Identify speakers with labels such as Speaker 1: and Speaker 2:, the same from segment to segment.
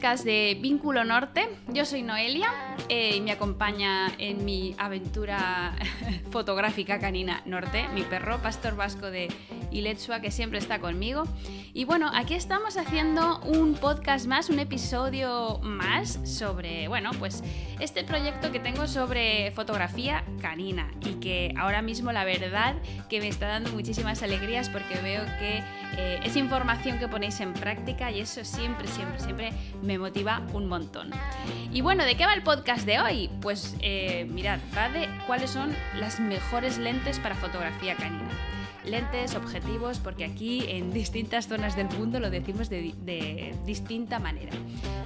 Speaker 1: de Vínculo Norte. Yo soy Noelia eh, y me acompaña en mi aventura fotográfica canina norte, mi perro, pastor vasco de Iletsua, que siempre está conmigo. Y bueno, aquí estamos haciendo un podcast más, un episodio más sobre, bueno, pues este proyecto que tengo sobre fotografía canina y que ahora mismo la verdad que me está dando muchísimas alegrías porque veo que eh, es información que ponéis en práctica y eso siempre, siempre, siempre me motiva un montón. Y bueno, ¿de qué va el podcast de hoy? Pues eh, mirad, va de cuáles son las mejores lentes para fotografía canina lentes, objetivos, porque aquí en distintas zonas del mundo lo decimos de, distinta manera.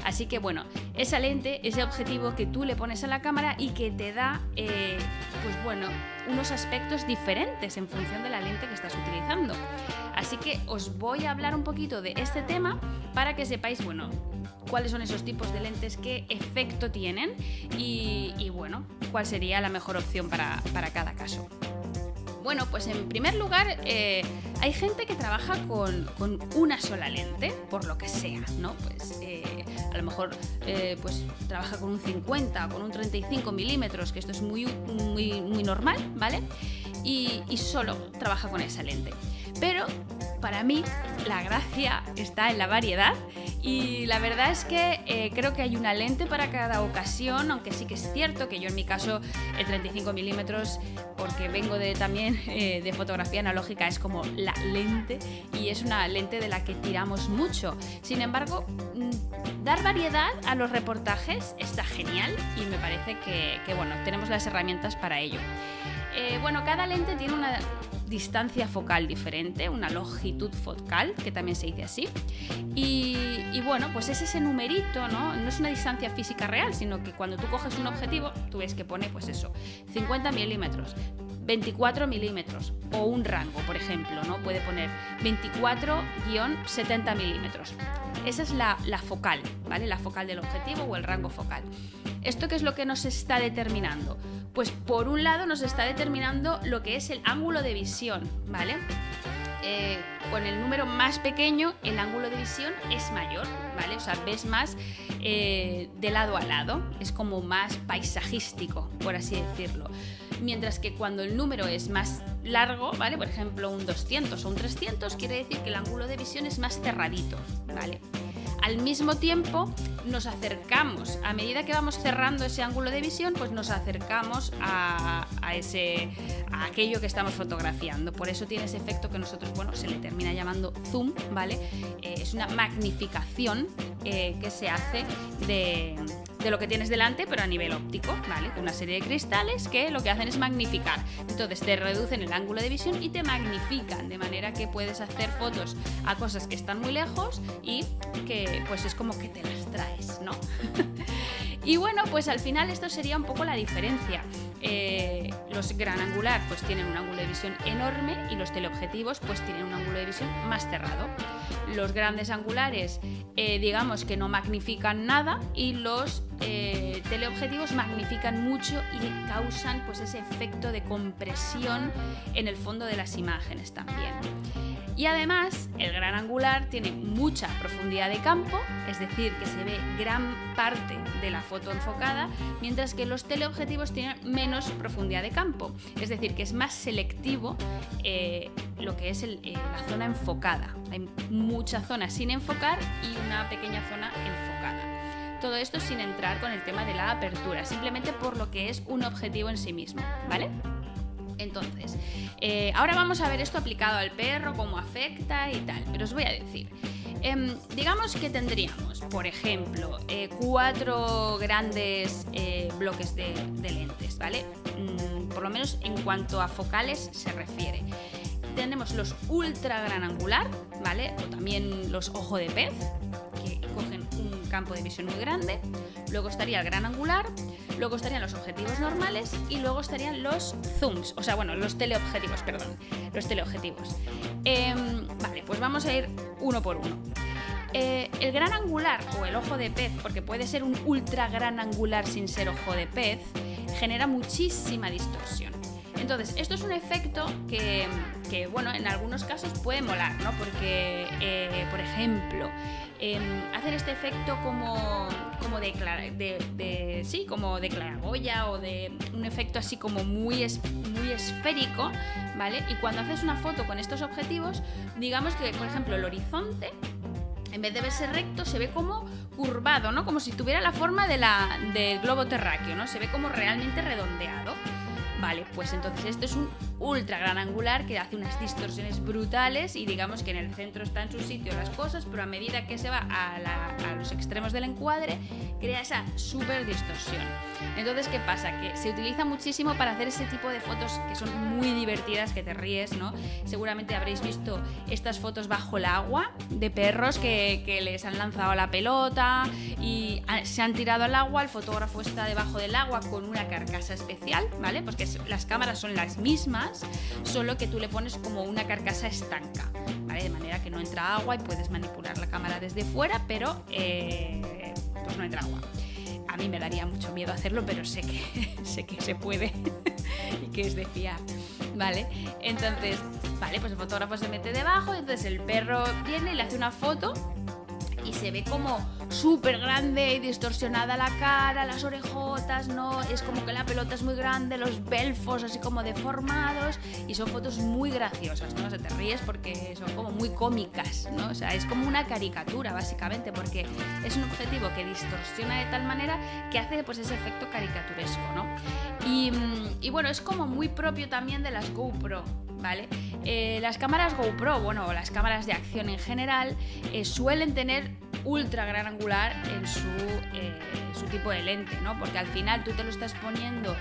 Speaker 1: Así que bueno, esa lente, ese objetivo que tú le pones a la cámara y que te da, eh, pues bueno, unos aspectos diferentes en función de la lente que estás utilizando. Así que os voy a hablar un poquito de este tema para que sepáis, bueno, cuáles son esos tipos de lentes, qué efecto tienen y, bueno, cuál sería la mejor opción para, cada caso. Bueno, pues en primer lugar, eh, hay gente que trabaja con, una sola lente, por lo que sea, ¿no? Pues eh, a lo mejor eh, pues trabaja con un 50 o con un 35 milímetros, que esto es muy, muy, muy normal, ¿vale? y solo trabaja con esa lente. Pero para mí la gracia está en la variedad y la verdad es que eh, creo que hay una lente para cada ocasión, aunque sí que es cierto que yo en mi caso el 35 milímetros, porque vengo de, también eh, de fotografía analógica, es como la lente y es una lente de la que tiramos mucho. Sin embargo, mm, dar variedad a los reportajes está genial y me parece que, bueno, tenemos las herramientas para ello. Eh, bueno, cada lente tiene una distancia focal diferente, una longitud focal, que también se dice así. Y, bueno, pues es ese numerito, ¿no? No es una distancia física real, sino que cuando tú coges un objetivo, tú ves que pone, pues eso, 50 milímetros, 24 milímetros o un rango, por ejemplo, ¿no? Puede poner 24-70 milímetros. Esa es la, focal, ¿vale? La focal del objetivo o el rango focal. ¿Esto qué es lo que nos está determinando? Pues por un lado nos está determinando lo que es el ángulo de visión, ¿vale? Eh, con el número más pequeño el ángulo de visión es mayor, ¿vale? O sea, ves más eh, de lado a lado, es como más paisajístico, por así decirlo. Mientras que cuando el número es más largo, ¿vale? Por ejemplo, un 200 o un 300, quiere decir que el ángulo de visión es más cerradito, ¿vale? Al mismo tiempo, nos acercamos, a medida que vamos cerrando ese ángulo de visión, pues nos acercamos a, ese, a aquello que estamos fotografiando. Por eso tiene ese efecto que nosotros, bueno, se le termina llamando zoom, ¿vale? Eh, es una magnificación eh, que se hace de de lo que tienes delante, pero a nivel óptico, ¿vale? Una serie de cristales que lo que hacen es magnificar. Entonces te reducen el ángulo de visión y te magnifican, de manera que puedes hacer fotos a cosas que están muy lejos y que pues es como que te las traes, ¿no? y bueno, pues al final esto sería un poco la diferencia. Eh, los gran angular pues tienen un ángulo de visión enorme y los teleobjetivos pues tienen un ángulo de visión más cerrado. Los grandes angulares eh, digamos que no magnifican nada y los eh, teleobjetivos magnifican mucho y causan pues ese efecto de compresión en el fondo de las imágenes también. Y además, el gran angular tiene mucha profundidad de campo, es decir, que se ve gran parte de la foto enfocada, mientras que los teleobjetivos tienen menos profundidad de campo, es decir, que es más selectivo eh, lo que es eh, la zona enfocada. Hay mucha zona sin enfocar y una pequeña zona enfocada. Todo esto sin entrar con el tema de la apertura, simplemente por lo que es un objetivo en sí mismo, ¿vale? Entonces, eh, ahora vamos a ver esto aplicado al perro, cómo afecta y tal, pero os voy a decir. Em, digamos que tendríamos, por ejemplo, eh, cuatro grandes eh, bloques de, lentes, ¿vale? Mm, por lo menos en cuanto a focales se refiere. Tenemos los ultra gran angular, ¿vale? O también los ojo de pez, que cogen un campo de visión muy grande. Luego estaría el gran angular, luego estarían los objetivos normales y luego estarían los zooms, o sea, bueno, los teleobjetivos, perdón, los teleobjetivos. Em, vale, pues vamos a ir uno por uno. Eh, el gran angular o el ojo de pez, porque puede ser un ultra gran angular sin ser ojo de pez, genera muchísima distorsión. Entonces, esto es un efecto que, que bueno, en algunos casos puede molar, ¿no? Porque, eh, por ejemplo, eh, hacer este efecto como, como de, de, sí, como de claraboya o de un efecto así como muy, muy esférico, ¿vale? Y cuando haces una foto con estos objetivos, digamos que, por ejemplo, el horizonte en vez de verse recto, se ve como curvado, ¿no? Como si tuviera la forma de la, del globo terráqueo, ¿no? Se ve como realmente redondeado. Vale, pues entonces esto es un ultra gran angular que hace unas distorsiones brutales y digamos que en el centro está en su sitio las cosas, pero a medida que se va a, los extremos del encuadre crea esa super distorsión. Entonces, ¿qué pasa? Que se utiliza muchísimo para hacer ese tipo de fotos que son muy divertidas, que te ríes, ¿no? Seguramente habréis visto estas fotos bajo el agua de perros que, que les han lanzado la pelota y se han tirado al agua, el fotógrafo está debajo del agua con una carcasa especial, ¿vale? Pues que las cámaras son las mismas, solo que tú le pones como una carcasa estanca, ¿vale? De manera que no entra agua y puedes manipular la cámara desde fuera, pero eh, pues no entra agua. A mí me daría mucho miedo hacerlo, pero sé que, sé que se puede y que es de fiar, ¿vale? Entonces, vale, pues el fotógrafo se mete debajo, entonces el perro viene y le hace una foto y se ve como súper grande y distorsionada la cara, las orejotas, ¿no? Es como que la pelota es muy grande, los belfos así como deformados y son fotos muy graciosas, ¿no? O te ríes porque son como muy cómicas, ¿no? O sea, es como una caricatura básicamente porque es un objetivo que distorsiona de tal manera que hace pues ese efecto caricaturesco, ¿no? Y, y bueno, es como muy propio también de las GoPro, ¿vale? Eh, las cámaras GoPro, bueno, las cámaras de acción en general, eh, suelen tener ultra gran en su, eh, su, tipo de lente, ¿no? Porque al final tú te lo estás poniendo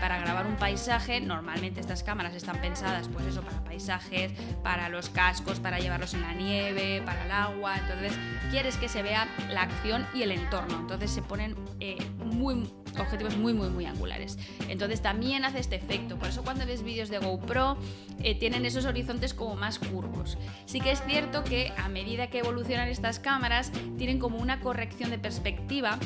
Speaker 1: para grabar un paisaje, normalmente estas cámaras están pensadas, pues eso, para paisajes, para los cascos, para llevarlos en la nieve, para el agua, entonces quieres que se vea la acción y el entorno, entonces se ponen muy objetivos muy muy muy angulares. Entonces también hace este efecto, por eso cuando ves vídeos de GoPro eh, tienen esos horizontes como más curvos. Sí que es cierto que a medida que evolucionan estas cámaras tienen como una corrección de perspectiva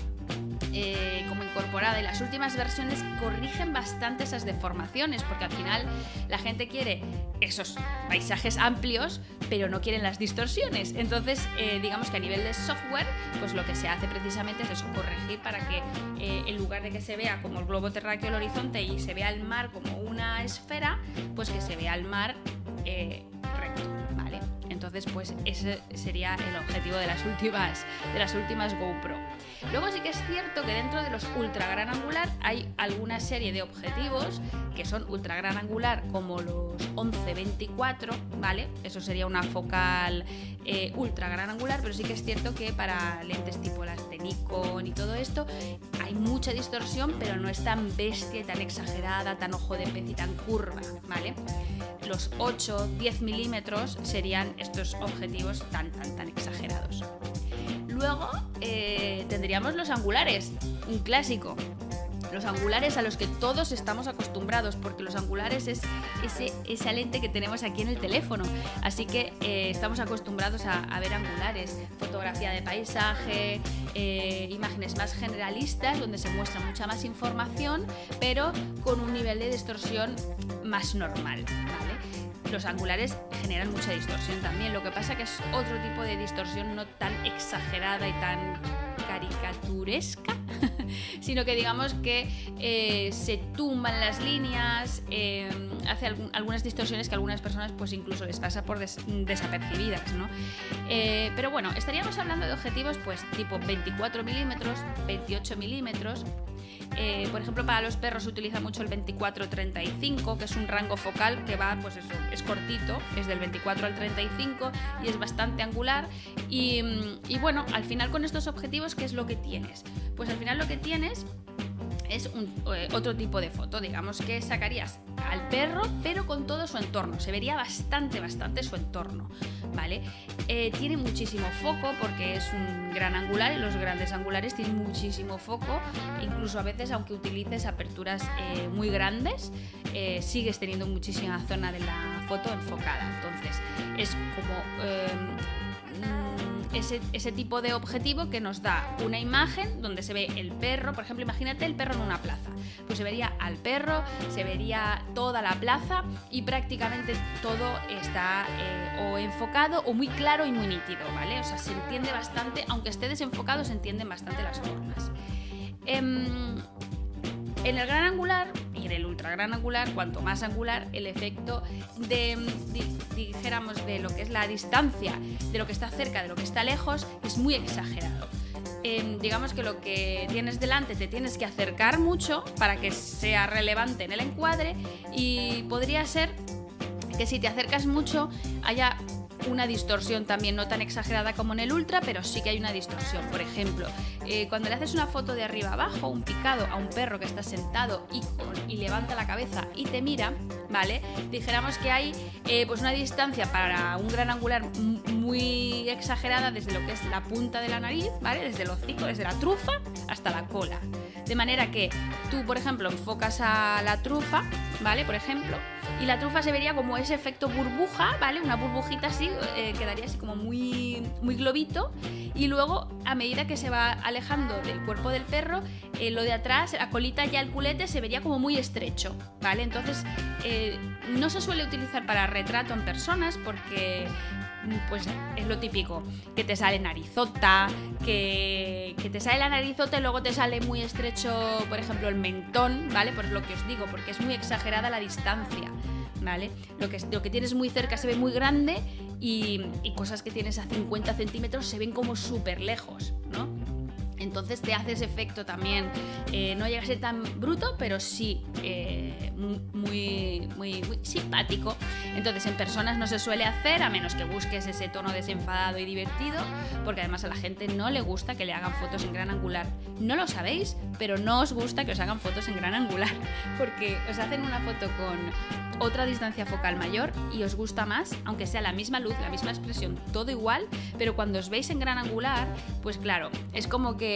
Speaker 1: eh, como incorporada. Y las últimas versiones corrigen bastante esas deformaciones porque al final la gente quiere esos paisajes amplios pero no quieren las distorsiones. Entonces eh, digamos que a nivel de software pues lo que se hace precisamente es eso corregir para que eh, en lugar de que se vea como el globo terráqueo el horizonte y se vea el mar como una esfera pues que se vea el mar recto vale entonces pues ese sería el objetivo de las últimas de las últimas GoPro Luego sí que es cierto que dentro de los ultra gran angular hay alguna serie de objetivos que son ultra gran angular como los 11-24, ¿vale? Eso sería una focal eh, ultra gran angular, pero sí que es cierto que para lentes tipo las de Nikon y todo esto hay mucha distorsión, pero no es tan bestia tan exagerada, tan ojo de pez y tan curva, ¿vale? Los 8-10 milímetros serían estos objetivos tan, tan, tan exagerados. Luego eh, tendríamos los angulares, un clásico. Los angulares a los que todos estamos acostumbrados, porque los angulares es ese, esa lente que tenemos aquí en el teléfono. Así que eh, estamos acostumbrados a, ver angulares, fotografía de paisaje, eh, imágenes más generalistas, donde se muestra mucha más información, pero con un nivel de distorsión más normal. Los angulares generan mucha distorsión también, lo que pasa que es otro tipo de distorsión no tan exagerada y tan caricaturesca, sino que digamos que eh, se tumban las líneas, eh, hace algunas distorsiones que a algunas personas pues incluso les pasa por desapercibidas, ¿no? Eh, pero bueno, estaríamos hablando de objetivos pues tipo 24 milímetros, 28 milímetros, por ejemplo, para los perros se utiliza mucho el 24-35, que es un rango focal que va, pues eso, es cortito, es del 24 al 35 y es bastante angular. Y, y bueno, al final con estos objetivos, ¿qué es lo que tienes? Pues al final lo que tienes es un, eh, otro tipo de foto. Digamos que sacarías al perro, pero con todo su entorno. Se vería bastante, bastante su entorno. ¿Vale? Eh, tiene muchísimo foco porque es un gran angular y los grandes angulares tienen muchísimo foco. Incluso a veces, aunque utilices aperturas eh, muy grandes, sigues teniendo muchísima zona de la foto enfocada. Entonces, es como ese, tipo de objetivo que nos da una imagen donde se ve el perro, por ejemplo, imagínate el perro en una plaza. pues se vería al perro, se vería toda la plaza y prácticamente todo está eh, o enfocado o muy claro y muy nítido, ¿vale? O sea, se entiende bastante, aunque esté desenfocado, se entienden bastante las formas. Em, en el gran angular y en el ultra gran angular, cuanto más angular, el efecto de, dijéramos, de lo que es la distancia, de lo que está cerca, de lo que está lejos, es muy exagerado. Em, digamos que lo que tienes delante te tienes que acercar mucho para que sea relevante en el encuadre y podría ser que si te acercas mucho haya una distorsión también, no tan exagerada como en el Ultra, pero sí que hay una distorsión. Por ejemplo, eh, cuando le haces una foto de arriba abajo, un picado a un perro que está sentado y, y levanta la cabeza y te mira, ¿vale? Dijéramos que hay eh, pues una distancia para un gran angular muy exagerada desde lo que es la punta de la nariz, ¿vale? Desde el hocico, desde la trufa hasta la cola. De manera que tú, por ejemplo, enfocas a la trufa, ¿vale? Por ejemplo, y la trufa se vería como ese efecto burbuja, ¿vale? Una burbujita así, eh, quedaría así como muy, muy globito. Y luego, a medida que se va alejando del cuerpo del perro, eh, lo de atrás, la colita ya el culete se vería como muy estrecho, ¿vale? Entonces, eh, no se suele utilizar para retrato en personas porque pues es lo típico, que te sale narizota, que, que, te sale la narizota y luego te sale muy estrecho, por ejemplo, el mentón, ¿vale? Por lo que os digo, porque es muy exagerada la distancia, ¿vale? Lo que, lo que tienes muy cerca se ve muy grande y, y cosas que tienes a 50 centímetros se ven como súper lejos, ¿no? Entonces te hace ese efecto también. Eh, no llega a ser tan bruto, pero sí eh, muy, muy, muy, simpático. Entonces en personas no se suele hacer, a menos que busques ese tono desenfadado y divertido, porque además a la gente no le gusta que le hagan fotos en gran angular. No lo sabéis, pero no os gusta que os hagan fotos en gran angular, porque os hacen una foto con otra distancia focal mayor y os gusta más, aunque sea la misma luz, la misma expresión, todo igual, pero cuando os veis en gran angular, pues claro, es como que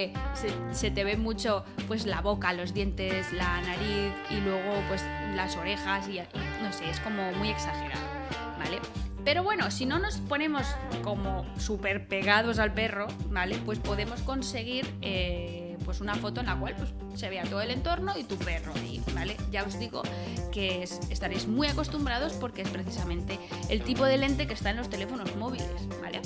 Speaker 1: se, te ve mucho pues la boca, los dientes, la nariz y luego pues las orejas y, no sé, es como muy exagerado, ¿vale? Pero bueno, si no nos ponemos como súper pegados al perro, ¿vale? Pues podemos conseguir... Eh, pues una foto en la cual pues, se vea todo el entorno y tu perro ahí, ¿vale? Ya os digo que estaréis muy acostumbrados porque es precisamente el tipo de lente que está en los teléfonos móviles, ¿vale?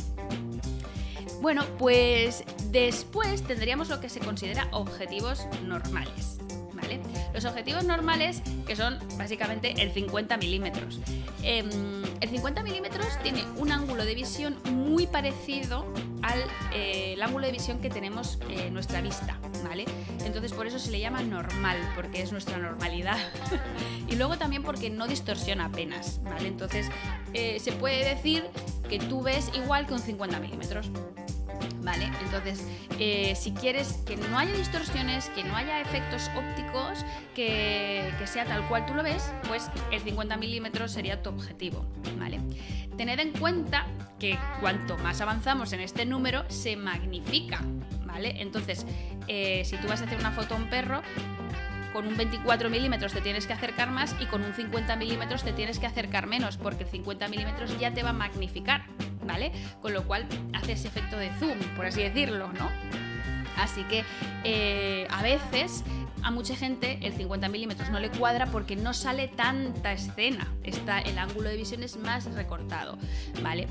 Speaker 1: Bueno, pues después tendríamos lo que se considera objetivos normales. ¿Vale? Los objetivos normales, que son básicamente el 50 milímetros. Em, el 50 milímetros tiene un ángulo de visión muy parecido al eh, ángulo de visión que tenemos en nuestra vista, ¿vale? Entonces por eso se le llama normal, porque es nuestra normalidad. y luego también porque no distorsiona apenas, ¿vale? Entonces eh, se puede decir que tú ves igual que un 50 milímetros. ¿Vale? Entonces, eh, si quieres que no haya distorsiones, que no haya efectos ópticos, que, sea tal cual tú lo ves, pues el 50 milímetros sería tu objetivo. Tened en cuenta que cuanto más avanzamos en este número, se magnifica, ¿vale? Entonces, eh, si tú vas a hacer una foto a un perro, con un 24 milímetros te tienes que acercar más y con un 50 milímetros te tienes que acercar menos, porque el 50 milímetros ya te va a magnificar, ¿vale? Con lo cual hace ese efecto de zoom, por así decirlo, ¿no? Así que eh, a veces a mucha gente el 50 milímetros no le cuadra porque no sale tanta escena. Está, el ángulo de visión es más recortado, ¿vale?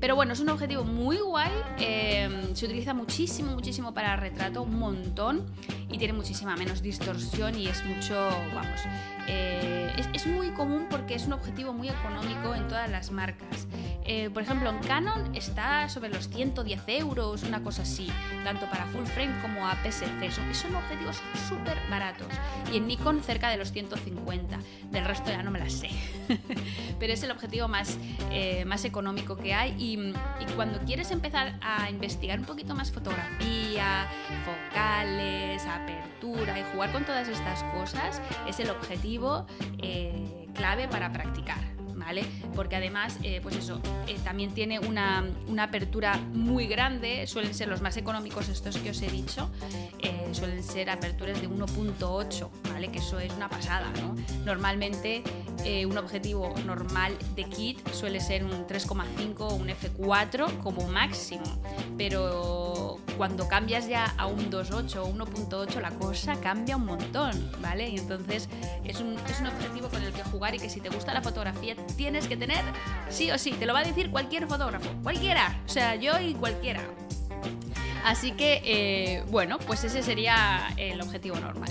Speaker 1: Pero bueno, es un objetivo muy guay. Em, se utiliza muchísimo, muchísimo para retrato, un montón. Y tiene muchísima menos distorsión y es mucho, vamos, eh, es, muy común porque es un objetivo muy económico en todas las marcas. Eh, por ejemplo, en Canon está sobre los 110 euros, una cosa así, tanto para full frame como APS-C. Son, son objetivos súper baratos. Y en Nikon cerca de los 150. Del resto ya no me las sé. Pero es el objetivo más, eh, más económico que hay. Y cuando quieres empezar a investigar un poquito más fotografía, focales, apertura y jugar con todas estas cosas, es el objetivo eh, clave para practicar. ¿Vale? Porque además, eh, pues eso, eh, también tiene una, una, apertura muy grande, suelen ser los más económicos estos que os he dicho, suelen ser aperturas de 1.8, ¿vale? Que eso es una pasada, ¿no? Normalmente un objetivo normal de kit suele ser un 3.5 o un F4 como máximo, Pero cuando cambias ya a un 2.8 o 1.8 la cosa cambia un montón, ¿vale? Y entonces es un, es un objetivo con el que jugar y que si te gusta la fotografía tienes que tener sí o sí. Te lo va a decir cualquier fotógrafo, cualquiera. O sea, yo y cualquiera. Así que, eh, bueno, pues ese sería el objetivo normal.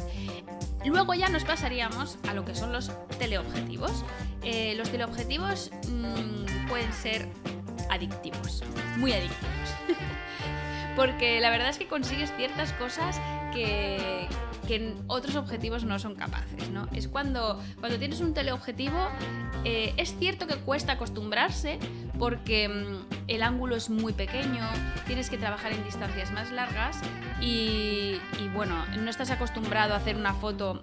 Speaker 1: Luego ya nos pasaríamos a lo que son los teleobjetivos. Eh, los teleobjetivos mm, pueden ser adictivos, muy adictivos. Porque la verdad es que consigues ciertas cosas que, que otros objetivos no son capaces, ¿no? Es cuando, cuando tienes un teleobjetivo, eh, es cierto que cuesta acostumbrarse porque mm, el ángulo es muy pequeño, tienes que trabajar en distancias más largas y, y bueno, no estás acostumbrado a hacer una foto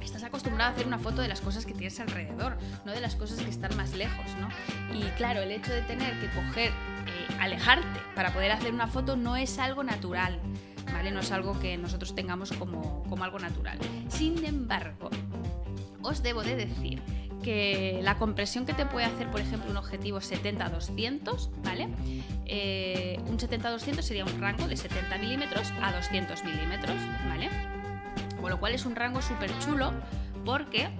Speaker 1: estás acostumbrado a hacer una foto de las cosas que tienes alrededor, no de las cosas que están más lejos, ¿no? Y claro, el hecho de tener que coger, alejarte para poder hacer una foto no es algo natural, ¿vale? No es algo que nosotros tengamos como, como algo natural. Sin embargo, os debo de decir que la compresión que te puede hacer, por ejemplo, un objetivo 70-200, ¿vale? Eh, un 70-200 sería un rango de 70 milímetros a 200 milímetros, ¿vale? Con lo cual es un rango súper chulo porque...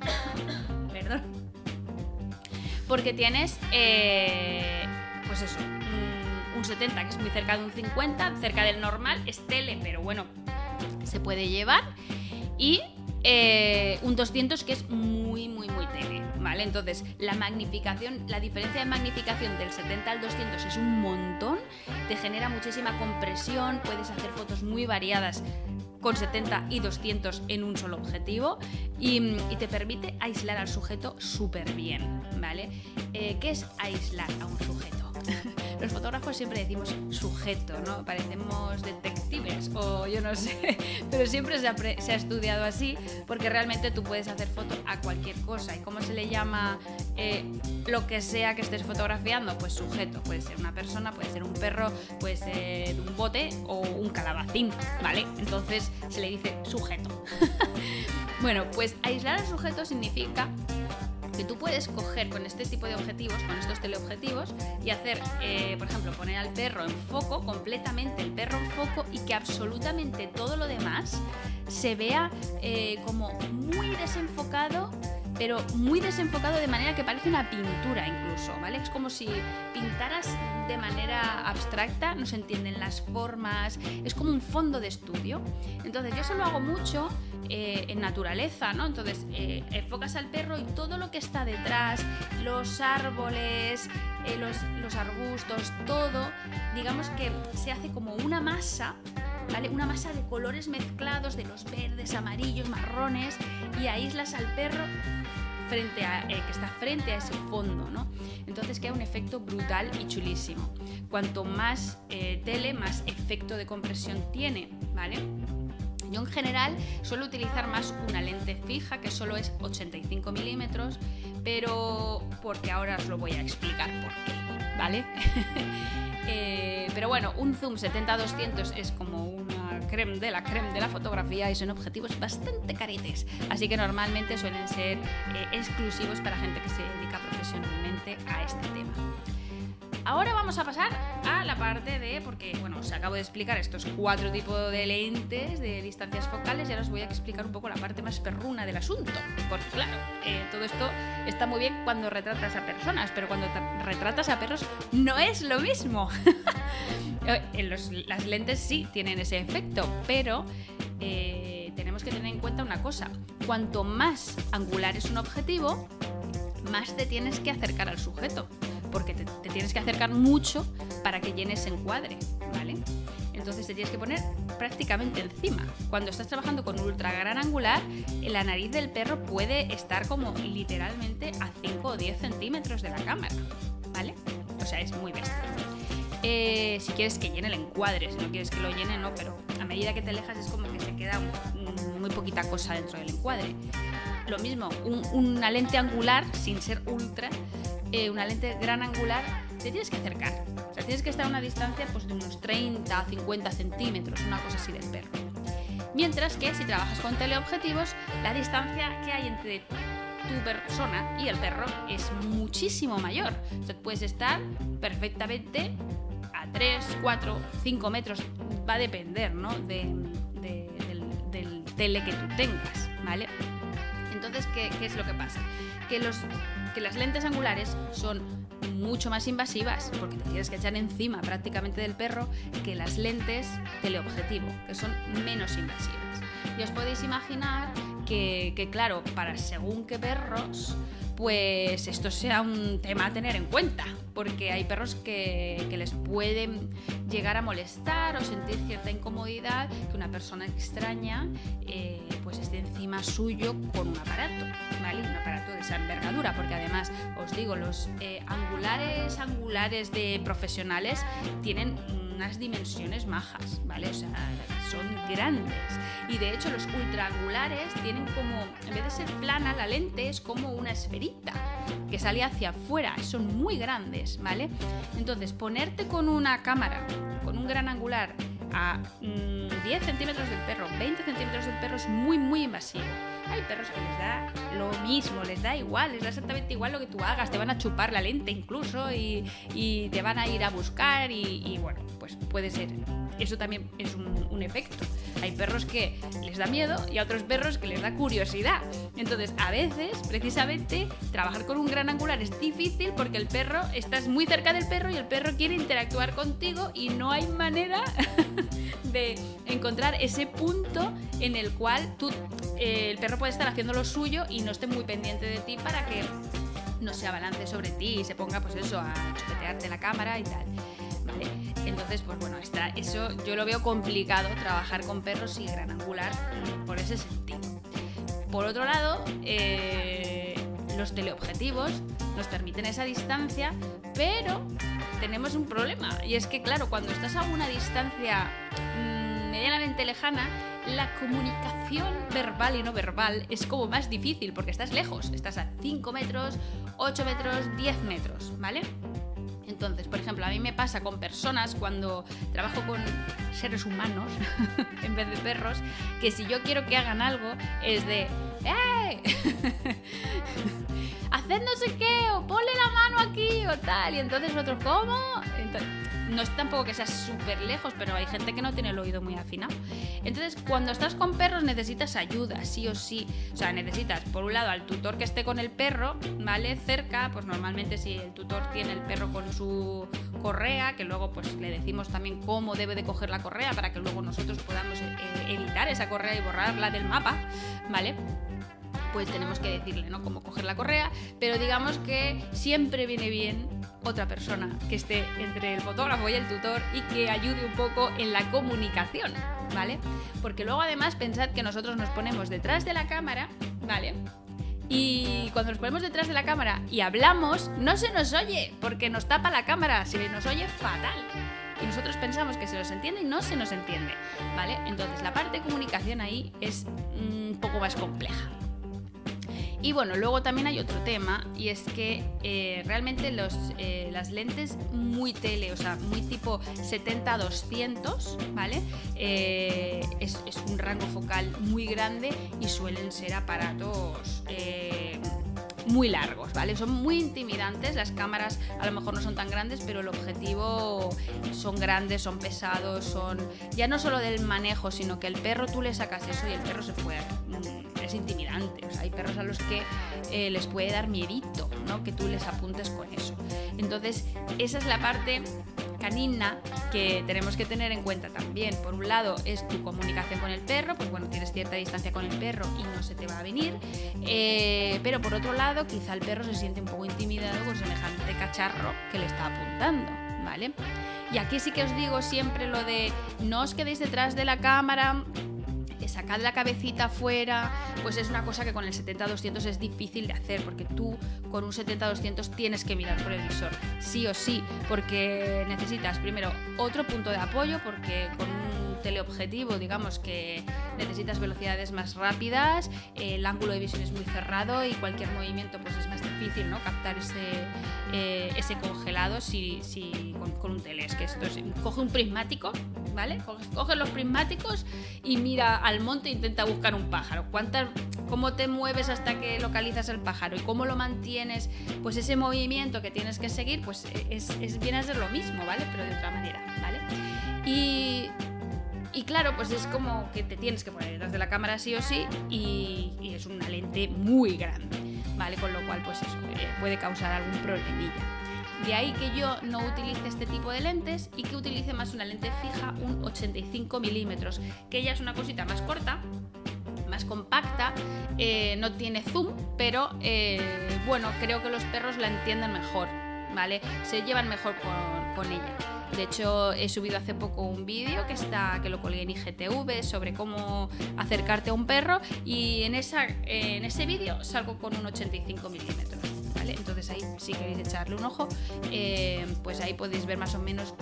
Speaker 1: Perdón. Porque tienes, eh, pues eso, un, un 70 que es muy cerca de un 50, cerca del normal, es tele, pero bueno, se puede llevar. Y eh, un 200 que es muy, muy, muy tele, ¿vale? Entonces, la magnificación, la diferencia de magnificación del 70 al 200 es un montón, te genera muchísima compresión, puedes hacer fotos muy variadas con 70 y 200 en un solo objetivo y, y te permite aislar al sujeto súper bien, ¿vale? Eh, ¿Qué es aislar a un sujeto? Los fotógrafos siempre decimos sujeto, ¿no? Parecemos detectives o yo no sé, pero siempre se ha, estudiado así porque realmente tú puedes hacer foto a cualquier cosa. ¿Y cómo se le llama eh, lo que sea que estés fotografiando? Pues sujeto. Puede ser una persona, puede ser un perro, puede ser un bote o un calabacín, ¿vale? Entonces se le dice sujeto. bueno, pues aislar al sujeto significa que tú puedes coger con este tipo de objetivos, con estos teleobjetivos, y hacer, eh, por ejemplo, poner al perro en foco, completamente el perro en foco, y que absolutamente todo lo demás se vea eh, como muy desenfocado pero muy desenfocado de manera que parece una pintura incluso, ¿vale? Es como si pintaras de manera abstracta, no se entienden las formas, es como un fondo de estudio. Entonces yo eso lo hago mucho eh, en naturaleza, ¿no? Entonces eh, enfocas al perro y todo lo que está detrás, los árboles, eh, los, los arbustos, todo, digamos que se hace como una masa ¿Vale? Una masa de colores mezclados de los verdes, amarillos, marrones y aíslas al perro frente a, que está frente a ese fondo, ¿no? Entonces queda un efecto brutal y chulísimo. Cuanto más tele, más efecto de compresión tiene, ¿vale? Yo en general suelo utilizar más una lente fija que solo es 85 milímetros, pero porque ahora os lo voy a explicar por qué, ¿vale? Eh, pero bueno, un zoom 70-200 es como una creme de la creme de la fotografía y son objetivos bastante caretes, así que normalmente suelen ser eh, exclusivos para gente que se dedica profesionalmente a este tema. Ahora vamos a pasar a la parte de, porque bueno, os acabo de explicar estos cuatro tipos de lentes de distancias focales y ahora os voy a explicar un poco la parte más perruna del asunto. Porque claro, eh, todo esto está muy bien cuando retratas a personas, pero cuando retratas a perros no es lo mismo. Eh, las lentes sí tienen ese efecto, pero eh, tenemos que tener en cuenta una cosa. Cuanto más angular es un objetivo, más te tienes que acercar al sujeto porque te, tienes que acercar mucho para que llenes encuadre, ¿vale? Entonces te tienes que poner prácticamente encima. Cuando estás trabajando con un ultra gran angular, la nariz del perro puede estar como literalmente a 5 o 10 centímetros de la cámara, ¿vale? O sea, es muy bestia. Eh, si quieres que llene el encuadre, si no quieres que lo llene, no, pero a medida que te alejas es como que se queda muy poquita cosa dentro del encuadre. Lo mismo, un, una lente angular, sin ser ultra, eh, una lente gran angular, te tienes que acercar. O sea, tienes que estar a una distancia pues, de unos 30 50 centímetros, una cosa así del perro. Mientras que si trabajas con teleobjetivos, la distancia que hay entre tu persona y el perro es muchísimo mayor. O sea, puedes estar perfectamente a 3, 4, 5 metros, va a depender ¿no? del, del tele que tú tengas, ¿vale? Entonces, ¿qué, ¿qué, es lo que pasa? Que, los, que las lentes angulares son mucho más invasivas, porque te tienes que echar encima prácticamente del perro, que las lentes teleobjetivo, que son menos invasivas. Y os podéis imaginar que, que claro, para según qué perros, pues esto sea un tema a tener en cuenta, porque hay perros que, les pueden llegar a molestar o sentir cierta incomodidad que una persona extraña eh, pues esté encima suyo con un aparato, ¿vale? Un aparato de esa envergadura, porque además os digo, los eh, angulares angulares de profesionales tienen unas dimensiones majas, ¿vale? O sea, son grandes. Y de hecho los ultraangulares tienen como, en vez de ser plana, la lente es como una esferita que sale hacia afuera. Son muy grandes, ¿vale? Entonces, ponerte con una cámara, con un gran angular a mmm, 10 centímetros del perro, 20 centímetros del perro es muy, muy invasivo. Perros que les da lo mismo, les da igual, les da exactamente igual lo que tú hagas, te van a chupar la lente incluso y, y te van a ir a buscar y, y, bueno, pues puede ser. Eso también es un, un, efecto. Hay perros que les da miedo y a otros perros que les da curiosidad. Entonces, a veces, precisamente, trabajar con un gran angular es difícil porque el perro, estás muy cerca del perro y el perro quiere interactuar contigo y no hay manera de encontrar ese punto en el cual tú, eh, el perro puede estar haciendo lo suyo y no esté muy pendiente de ti para que no se abalance sobre ti y se ponga pues eso a chupetearte la cámara y tal. ¿Vale? Entonces, pues bueno, está, eso yo lo veo complicado trabajar con perros y gran angular por ese sentido. Por otro lado, eh, los teleobjetivos nos permiten esa distancia, pero tenemos un problema. Y es que, claro, cuando estás a una distancia medianamente lejana, la comunicación verbal y no verbal es como más difícil porque estás lejos. Estás a 5 metros, 8 metros, 10 metros, ¿vale? Entonces, por ejemplo, a mí me pasa con personas cuando trabajo con seres humanos en vez de perros, que si yo quiero que hagan algo es de ¡Eh! Haced no sé qué, o ponle la mano aquí, o tal. Y entonces nosotros, ¿cómo? No es tampoco que sea súper lejos, pero hay gente que no tiene el oído muy afinado. Entonces, cuando estás con perros necesitas ayuda, sí o sí. O sea, necesitas, por un lado, al tutor que esté con el perro, ¿vale? Cerca, pues normalmente si el tutor tiene el perro con su correa, que luego pues le decimos también cómo debe de coger la correa para que luego nosotros podamos eh, editar esa correa y borrarla del mapa, ¿vale? pues tenemos que decirle, ¿no? Cómo coger la correa, pero digamos que siempre viene bien otra persona que esté entre el fotógrafo y el tutor y que ayude un poco en la comunicación, ¿vale? Porque luego además pensad que nosotros nos ponemos detrás de la cámara, ¿vale? Y cuando nos ponemos detrás de la cámara y hablamos, no se nos oye, porque nos tapa la cámara, se nos oye fatal. Y nosotros pensamos que se nos entiende y no se nos entiende, ¿vale? Entonces la parte de comunicación ahí es un poco más compleja. Y bueno, luego también hay otro tema y es que eh, realmente los, eh, las lentes muy tele, o sea, muy tipo 70-200, ¿vale? Eh, es, es, un rango focal muy grande y suelen ser aparatos muy largos, ¿vale? Son muy intimidantes, las cámaras a lo mejor no son tan grandes, pero el objetivo son grandes, son pesados, son ya no solo del manejo, sino que el perro tú le sacas eso y el perro se fue. Es intimidante, o sea, hay perros a los que eh, les puede dar miedito, ¿no? Que tú les apuntes con eso. Entonces, esa es la parte canina que tenemos que tener en cuenta también. Por un lado es tu comunicación con el perro, pues bueno, tienes cierta distancia con el perro y no se te va a venir. Eh, pero por otro lado, quizá el perro se siente un poco intimidado con semejante cacharro que le está apuntando, ¿vale? Y aquí sí que os digo siempre lo de no os quedéis detrás de la cámara sacad la cabecita afuera, pues es una cosa que con el 70-200 es difícil de hacer, porque tú con un 70-200 tienes que mirar por el visor, sí o sí, porque necesitas primero otro punto de apoyo, porque con un teleobjetivo, digamos que necesitas velocidades más rápidas, el ángulo de visión es muy cerrado y cualquier movimiento pues es más difícil, ¿no? Captar ese, eh, ese congelado si, si con, un tele. Es que esto es, coge un prismático, ¿vale? Coge, coge, los prismáticos y mira al monte e intenta buscar un pájaro. ¿Cuántas cómo te mueves hasta que localizas el pájaro y cómo lo mantienes, pues ese movimiento que tienes que seguir, pues es, es viene a ser lo mismo, ¿vale? Pero de otra manera, ¿vale? Y, y claro, pues es como que te tienes que poner detrás de la cámara sí o sí y, es una lente muy grande, ¿vale? Con lo cual, pues eso eh, puede causar algún problemilla. De ahí que yo no utilice este tipo de lentes y que utilice más una lente fija, un 85 milímetros, que ya es una cosita más corta, más compacta, eh, no tiene zoom, pero eh, bueno, creo que los perros la entienden mejor, ¿vale? Se llevan mejor con ella. De hecho, he subido hace poco un vídeo que está que lo colgué en IGTV sobre cómo acercarte a un perro y en, esa, en ese vídeo salgo con un 85 milímetros. ¿vale? Entonces ahí si queréis echarle un ojo, eh, pues ahí podéis ver más o menos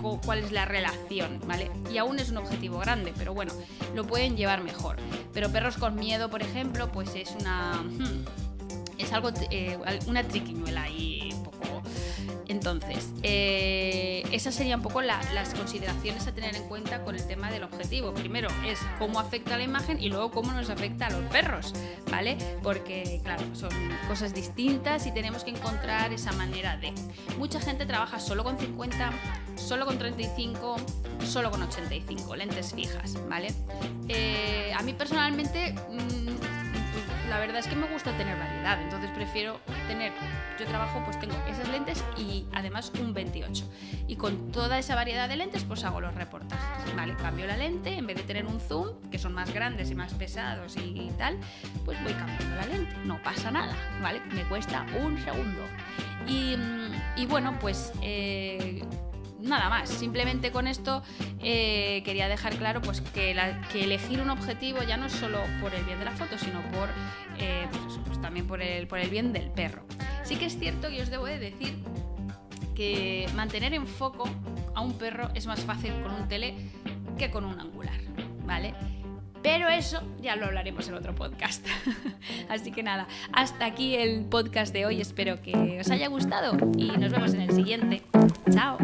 Speaker 1: cu- cuál es la relación, ¿vale? Y aún es un objetivo grande, pero bueno, lo pueden llevar mejor. Pero perros con miedo, por ejemplo, pues es una... hmm, es algo, eh, una triquiñuela poco. Entonces, eh, esas serían un poco la- las consideraciones a tener en cuenta con el tema del objetivo. Primero es cómo afecta a la imagen y luego cómo nos afecta a los perros, ¿vale? Porque, claro, son cosas distintas y tenemos que encontrar esa manera de. Mucha gente trabaja solo con 50, solo con 35, solo con 85, lentes fijas, ¿vale? Eh, a mí personalmente. mm, la verdad es que me gusta tener variedad, entonces prefiero tener, yo trabajo pues tengo esas lentes y además un 28. Y con toda esa variedad de lentes pues hago los reportajes, ¿vale? Cambio la lente, en vez de tener un zoom, que son más grandes y más pesados y tal, pues voy cambiando la lente, no pasa nada, ¿vale? Me cuesta un segundo. Y, y bueno, pues... eh, nada más, simplemente con esto eh, quería dejar claro pues, que, elegir un objetivo ya no es solo por el bien de la foto, sino por, eh, pues pues también por el, por el bien del perro. Sí que es cierto que os debo de decir que mantener en foco a un perro es más fácil con un tele que con un angular, ¿vale? Pero eso ya lo hablaremos en otro podcast. Así que nada, hasta aquí el podcast de hoy. Espero que os haya gustado y nos vemos en el siguiente. Chao.